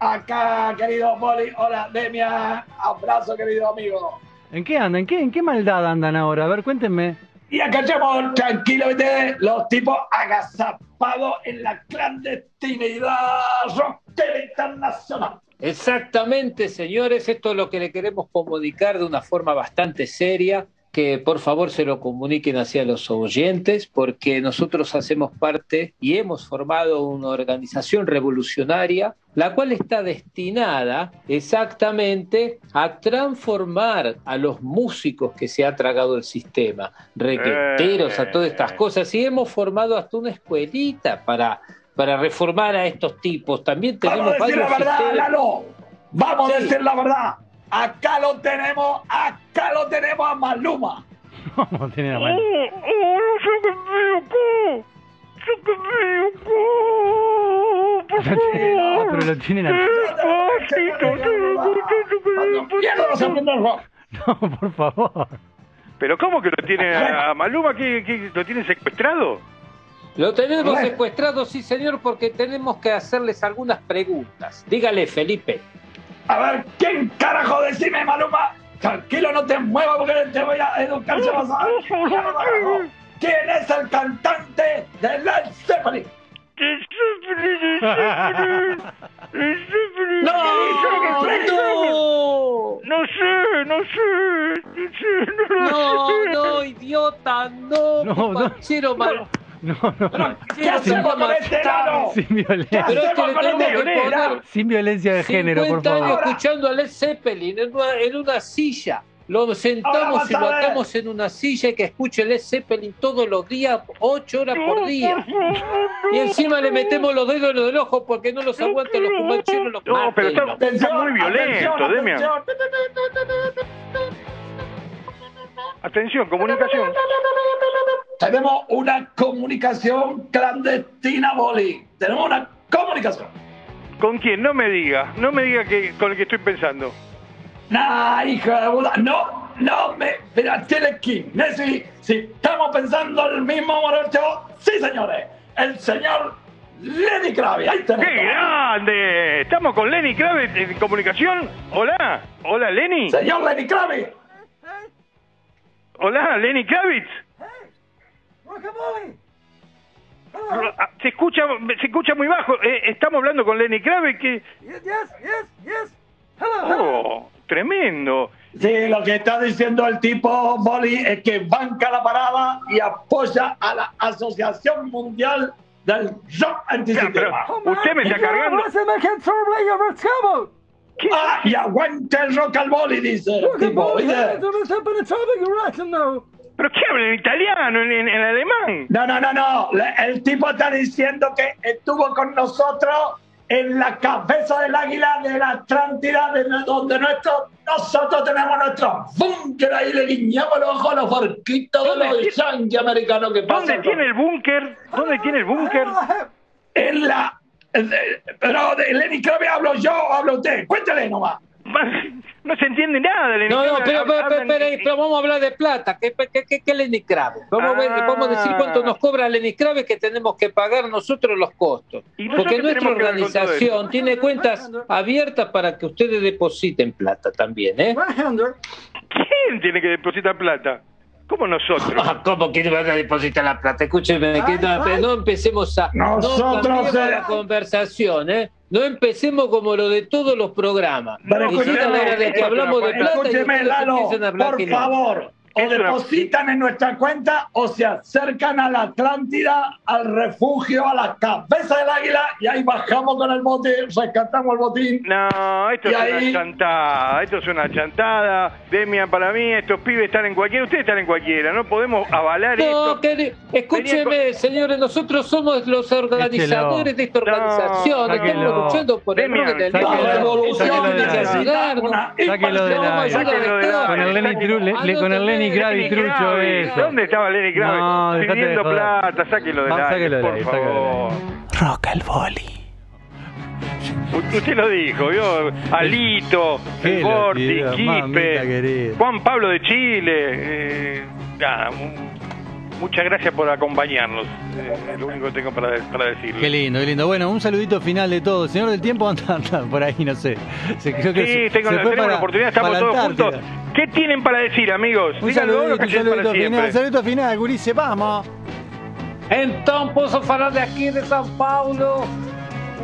Acá, querido Poli. Hola, Demia. Abrazo, querido amigo. ¿En qué andan? ¿En qué, ¿En qué maldad andan ahora? A ver, cuéntenme. Y acá estamos tranquilos, ¿viste? Los tipos agazapados en la clandestinidad rockera internacional. Exactamente, señores. Esto es lo que le queremos comunicar de una forma bastante seria. Que por favor se lo comuniquen hacia los oyentes, porque nosotros hacemos parte y hemos formado una organización revolucionaria, la cual está destinada exactamente a transformar a los músicos que se ha tragado el sistema, requeteros, a todas estas cosas, y hemos formado hasta una escuelita para, para reformar a estos tipos. También tenemos Vamos a decir la varios verdad, sistemas- Lalo. Vamos a decir la verdad. Acá lo tenemos, acá lo tenemos a Maluma. ¿Cómo tiene la mano? Ah, pero lo tienen aquí. No, por favor. ¿Pero cómo que lo tiene a Maluma? ¿Qué, qué, lo tiene secuestrado? Lo tenemos secuestrado, sí, señor, porque tenemos que hacerles algunas preguntas. Dígale, Felipe. A ver, ¿quién carajo decime, Maluma? Tranquilo, no te muevas porque te voy a educar. se vas a- ¿Quién es el cantante de Led Zeppelin? ¡No! ¡No! No sé, no sé. No, sé, no, No, sé. no, idiota, no, No, no. No, no. ¿Qué hacemos con este? Sin violencia. Pero es que le tenemos que poner Sin violencia de género, por 50 años favor. escuchando a Led Zeppelin en una, en una silla. Lo sentamos y lo atamos en una silla y que escuche Led Zeppelin todos los días, 8 horas por día. Y encima le metemos los dedos en los del ojo porque no los aguantan los cumancheros, los No, pero está muy violento, Demian. Atención, comunicación. Tenemos una comunicación clandestina, Boli. Tenemos una comunicación. ¿Con quién? No me diga. No me diga que con el que estoy pensando. Nah, hija de puta, no, no me. Mira, que. Si, si estamos pensando el mismo morocho, sí, señores. El señor Lenny Kravitz. Ahí tenemos. ¡Qué grande! Estamos con Lenny Kravitz en comunicación. Hola. Hola, Lenny. Señor Lenny Kravitz. Hola, Lenny Kravitz. Ah, Se escucha, se escucha muy bajo. Eh, estamos hablando con Lenny Kravitz. Que... Oh, tremendo. Sí, lo que está diciendo el tipo Boli es que banca la parada y apoya a la Asociación Mundial del Rock Antisistema. usted me está cargando. Ah, y aguanta el rock al boli, dice. ¿Pero qué habla en italiano, en, en- en alemán? No, no, no, no. Le- El tipo está diciendo que estuvo con nosotros en la cabeza del águila de la Atlántida, de donde nuestro, nosotros tenemos nuestro búnker ahí, le guiñamos los ojos a los barquitos de ¿Dónde los yanquis americanos que pasan. ¿Dónde tiene el búnker? ¿Dónde tiene el búnker? En la. Eh, Pero de Lenny Kravitz hablo yo o habla usted. Cuéntale nomás. No se entiende nada, Lenny No, no, pero, pero, pero, Hablan- pero, pero vamos a hablar de plata. ¿Qué, qué, qué, qué Lenny Kravitz? Vamos, a ver, Ah. vamos a decir cuánto nos cobra Lenny Kravitz que tenemos que pagar nosotros los costos. ¿Y nosotros Porque nuestra organización tiene cuentas abiertas para que ustedes depositen plata también, ¿eh? ¿Quién tiene que depositar plata? ¿Cómo nosotros? Ah, ¿Cómo que van a depositar la plata? Escúcheme, que no, empecemos a. Nosotros, no eh. la conversación, ¿eh? No empecemos como lo de todos los programas. Pero Y llega la hora de que hablamos de plata y escúcheme, ustedes Lalo, por favor, o Es una- depositan en nuestra cuenta o se acercan a la Atlántida, al refugio, a la cabeza del águila y ahí bajamos con el bote, rescatamos el botín. No, esto es ahí- una chantada, esto es una chantada. Demian, para mí, estos pibes están en cualquiera, ustedes están en cualquiera, no podemos avalar No, esto. que- escúcheme, señores, nosotros somos los organizadores de esta organización, estamos luchando por el Demian, orden del de la- de la- Sáquelo de la- Con el Lenny Tru- le- le- con el Lenny trucho eso. ¿Dónde estaba Lenny Gravi? No, Pidiendo plata, sáquelo de Va, la sáquelo de por de favor. Rock al boli. Usted lo dijo, vio Alito, el Quispe. Juan Pablo de Chile. eh, nada, muchas gracias por acompañarnos. eh, es lo único que tengo para, para decirle. Qué lindo, qué lindo. Bueno, un saludito final de todo. Señor del tiempo anda, anda por ahí, no sé. Se, creo que Sí, se- tengo se la, para- la oportunidad, estamos todos Antártida. juntos. ¿Qué tienen para decir, amigos? Un Díganlo saludito, un saludito final, siempre. saludito final, Gurice, vamos. Então, posso falar daqui de São Paulo.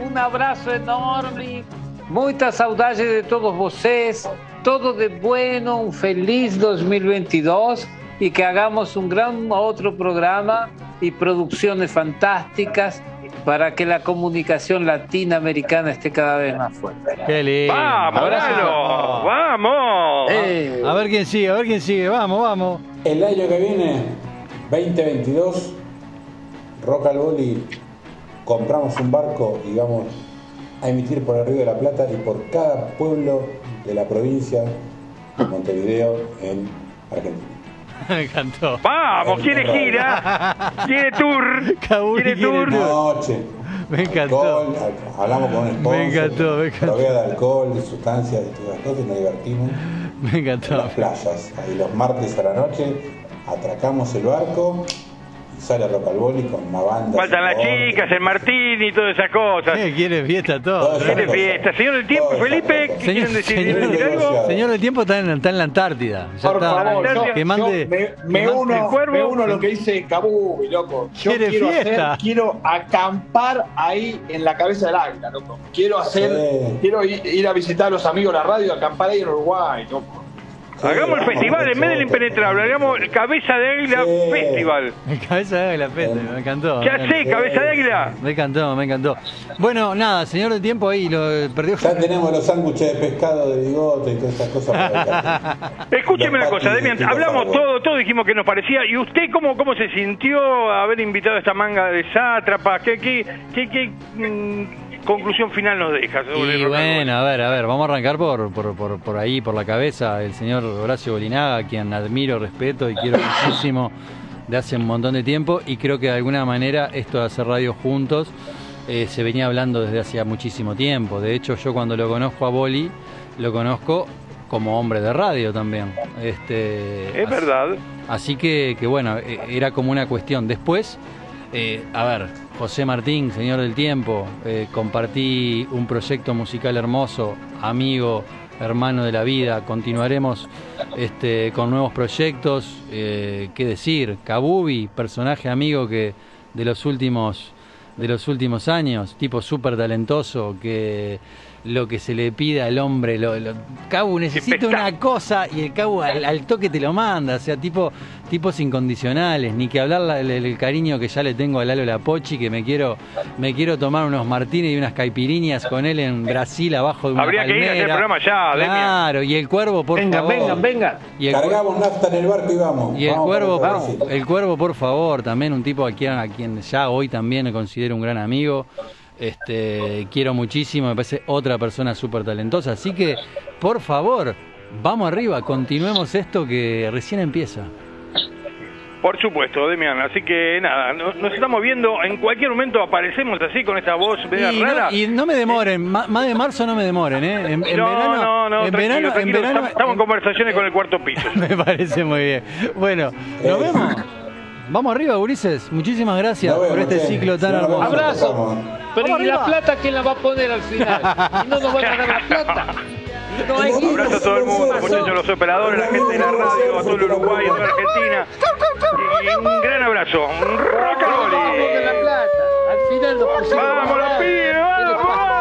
Um abraço enorme. Muita saudade de todos vocês. Todo de bueno, um feliz 2022 e que hagamos um gran outro programa e produções fantásticas para que a comunicação latino-americana esté cada vez mais forte. Qué lindo. Vamos. Lalo, vamos. Eh. A ver quién sigue, a ver quién sigue. Vamos, vamos. El año que viene, 2022, Rock al Boli, compramos un barco y vamos a emitir por el Río de la Plata y por cada pueblo de la provincia de Montevideo en Argentina. Me encantó. Vamos, quiere gira, quiere tour, quiere tour. Noche. Me encantó. Alcohol, al- hablamos con un sponsor. Me encantó, me encantó. Provea de alcohol, de sustancias, de todas las cosas y nos divertimos Me en encantó. las playas. Ahí los martes a la noche atracamos el barco sale Rock al Boli con una banda. Faltan las chicas, el Martín y todas esas cosas. Eh, quiere fiesta todo. Quiere fiesta. Señor del tiempo, Felipe, ¿qué Señor, quieren decir? señor, ¿Quieren decir algo? señor del tiempo está en, está en la Antártida. Ya Por está. favor, yo, que mande. yo me, que me mande- uno, me uno a lo que dice Cabu, loco. Yo Quiere quiero fiesta. hacer, quiero acampar ahí en la cabeza del águila, loco. Quiero hacer, quiero ir, ir a visitar a los amigos de la radio, acampar ahí en Uruguay, loco. Hagamos el festival en vez del impenetrable, hagamos el Cabeza de Águila Festival. Cabeza de águila, Pete, me encantó. Sé, encantó. Cabeza de Águila. Me encantó, me encantó. Bueno, nada, señor del tiempo ahí lo perdió. Ya tenemos los sándwiches de pescado de bigote y todas esas cosas. Escúcheme una cosa, Demian, de hablamos todo, todo dijimos que nos parecía. ¿Y usted cómo, cómo se sintió haber invitado a esta manga de sátrapas? ¿Qué, qué, qué, qué, mm, conclusión final nos deja Y bueno, a ver, a ver, vamos a arrancar por, por, por, por ahí, por la cabeza, el señor Horacio Bolinaga, quien admiro, respeto y quiero muchísimo de hace un montón de tiempo y creo que de alguna manera esto de hacer radio juntos eh, se venía hablando desde hacía muchísimo tiempo. De hecho, yo cuando lo conozco a Boli, lo conozco como hombre de radio también. Este, Es verdad. Así que, que bueno, eh, era como una cuestión. Después, eh, a ver, José Martín, señor del tiempo, eh, compartí un proyecto musical hermoso, amigo, hermano de la vida. Continuaremos este, con nuevos proyectos. Eh, ¿Qué decir? Kabubi, personaje amigo que de los últimos de los últimos años, tipo súper talentoso, que lo que se le pida al hombre, lo, lo- Cabu necesita una cosa y el Cabu al, al toque te lo manda, o sea, tipo tipos incondicionales, ni que hablar la- el, el cariño que ya le tengo a Lalo Lapochi, que me quiero me quiero tomar unos martines y unas caipiriñas con él en Brasil abajo de una Habría que ir a hacer el programa ya. Claro, y el cuervo, por Vengan, favor. vengan, vengan. Y el, Cargamos nafta en el barco y vamos. y el Vamos cuervo, el cuervo, por favor, también un tipo a quien, a quien ya hoy también me considero un gran amigo. Este, quiero muchísimo, me parece otra persona súper talentosa. Así que, por favor, vamos arriba, continuemos esto que recién empieza. Por supuesto, Demian. Así que nada, no- nos estamos viendo. En cualquier momento aparecemos así con esta voz media Y rara. no, y no me demoren, ma- más de marzo no me demoren, ¿eh? En, en no, verano, no, no, en tranquilo, verano, en tranquilo. verano, Estamos en conversaciones con el cuarto piso. me parece muy bien. Bueno, nos vemos. Vamos arriba, Ulises. Muchísimas gracias por este ciclo tan hermoso. Abrazo. Pero ¿y la plata quién la va a poner al final? ¿Y no nos van a dar la plata? Abrazo a todo el mundo, muchachos, los operadores, la gente de la radio, a todo el Uruguay, a toda la Argentina. Y un gran abrazo. Un rock and roll. de la plata. Al final nos pusimos. ¡Vamos, los pibes! ¡Vamos, vamos, vamos!